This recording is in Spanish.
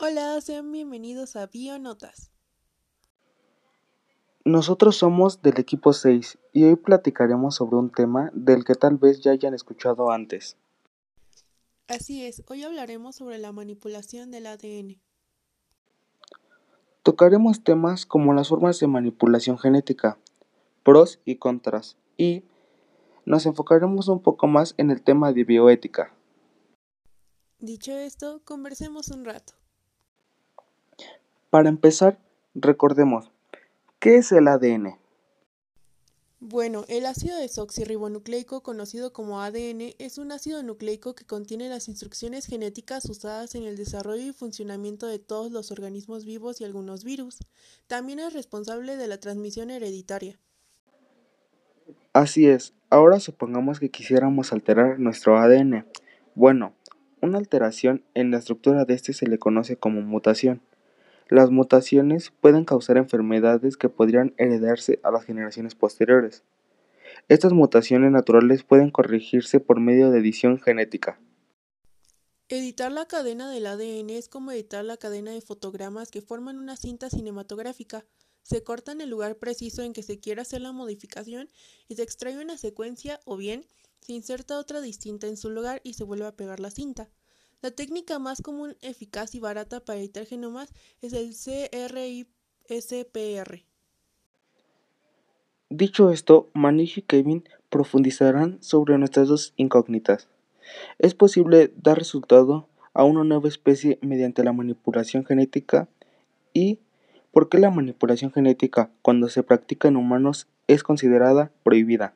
Hola, sean bienvenidos a Bionotas. Nosotros somos del equipo 6 y hoy platicaremos sobre un tema del que tal vez ya hayan escuchado antes. Así es, hoy hablaremos sobre la manipulación del ADN. Tocaremos temas como las formas de manipulación genética, pros y contras, y nos enfocaremos un poco más en el tema de bioética. Dicho esto, conversemos un rato. Para empezar, recordemos, ¿qué es el ADN? Bueno, el ácido desoxirribonucleico, conocido como ADN, es un ácido nucleico que contiene las instrucciones genéticas usadas en el desarrollo y funcionamiento de todos los organismos vivos y algunos virus. También es responsable de la transmisión hereditaria. Así es, ahora supongamos que quisiéramos alterar nuestro ADN. Bueno, una alteración en la estructura de este se le conoce como mutación. Las mutaciones pueden causar enfermedades que podrían heredarse a las generaciones posteriores. Estas mutaciones naturales pueden corregirse por medio de edición genética. Editar la cadena del ADN es como editar la cadena de fotogramas que forman una cinta cinematográfica. Se corta en el lugar preciso en que se quiere hacer la modificación y se extrae una secuencia o bien se inserta otra distinta en su lugar y se vuelve a pegar la cinta. La técnica más común, eficaz y barata para editar genomas es el CRISPR. Dicho esto, Manish y Kevin profundizarán sobre nuestras dos incógnitas. ¿Es posible dar resultado a una nueva especie mediante la manipulación genética? ¿Y por qué la manipulación genética, cuando se practica en humanos, es considerada prohibida?